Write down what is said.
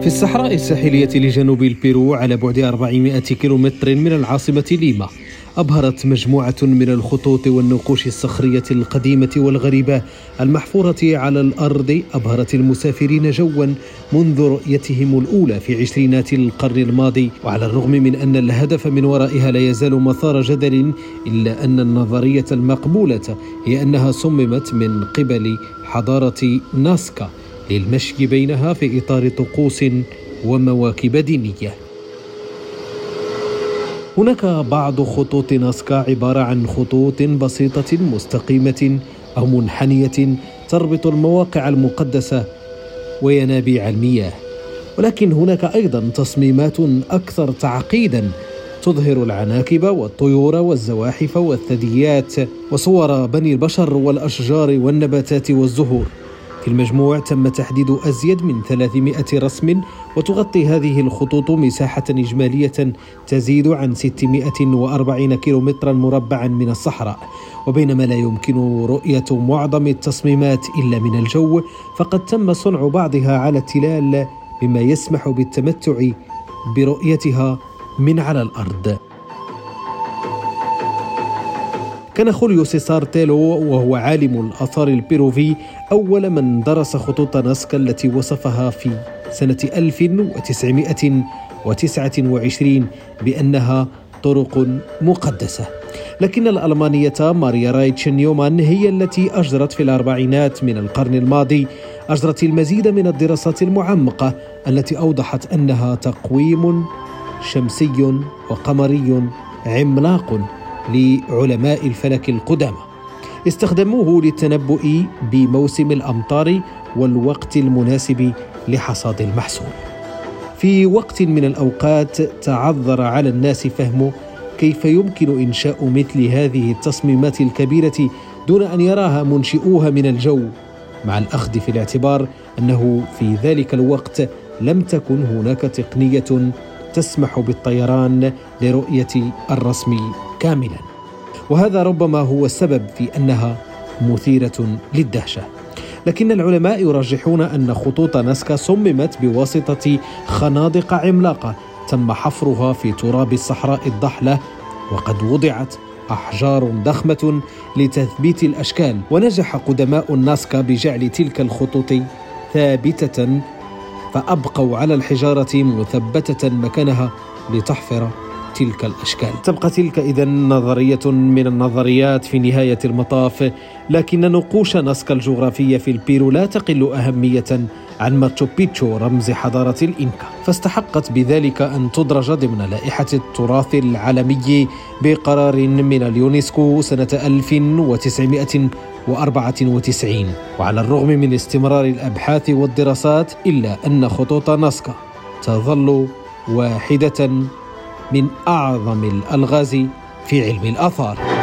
في الصحراء الساحلية لجنوب البيرو على بعد 400 كيلومتر من العاصمة ليما أبهرت مجموعة من الخطوط والنقوش الصخرية القديمة والغريبة المحفورة على الأرض أبهرت المسافرين جوا منذ رؤيتهم الأولى في عشرينات القرن الماضي. وعلى الرغم من أن الهدف من ورائها لا يزال مثار جدل إلا أن النظرية المقبولة هي أنها صممت من قبل حضارة ناسكا. للمشي بينها في إطار طقوس ومواكب دينية. هناك بعض خطوط ناسكا عبارة عن خطوط بسيطة مستقيمة أو منحنية تربط المواقع المقدسة وينابيع المياه. ولكن هناك أيضا تصميمات أكثر تعقيدا تظهر العناكب والطيور والزواحف والثدييات وصور بني البشر والأشجار والنباتات والزهور. في المجموع تم تحديد أزيد من 300 رسم وتغطي هذه الخطوط مساحة إجمالية تزيد عن 640 كيلومترا مربعا من الصحراء. وبينما لا يمكن رؤية معظم التصميمات إلا من الجو فقد تم صنع بعضها على التلال مما يسمح بالتمتع برؤيتها من على الأرض. كان خوليو سيسار تيلو وهو عالم الآثار البيروفي أول من درس خطوط ناسكا التي وصفها في سنة 1929 بأنها طرق مقدسة. لكن الألمانية ماريا رايتش نيومان هي التي أجرت في الأربعينات من القرن الماضي أجرت المزيد من الدراسات المعمقة التي أوضحت أنها تقويم شمسي وقمري عملاق. لعلماء الفلك القدامى. استخدموه للتنبؤ بموسم الأمطار والوقت المناسب لحصاد المحصول. في وقت من الأوقات تعذر على الناس فهم كيف يمكن إنشاء مثل هذه التصميمات الكبيرة دون أن يراها منشئوها من الجو مع الأخذ في الاعتبار أنه في ذلك الوقت لم تكن هناك تقنية تسمح بالطيران لرؤية الرسم كاملا. وهذا ربما هو السبب في أنها مثيرة للدهشة. لكن العلماء يرجحون أن خطوط ناسكا صممت بواسطة خنادق عملاقة تم حفرها في تراب الصحراء الضحلة وقد وضعت أحجار ضخمة لتثبيت الأشكال. ونجح قدماء الناسكا بجعل تلك الخطوط ثابتة فأبقوا على الحجارة مثبتة مكانها لتحفر تلك الأشكال. تبقى تلك إذا نظرية من النظريات في نهاية المطاف، لكن نقوش نسك الجغرافية في البيرو لا تقل أهمية عن ماتشو بيتشو رمز حضارة الإنكا، فاستحقت بذلك أن تدرج ضمن لائحة التراث العالمي بقرار من اليونسكو سنة 1994 وعلى الرغم من استمرار الأبحاث والدراسات إلا أن خطوط ناسكا تظل واحدة من أعظم الألغاز في علم الآثار.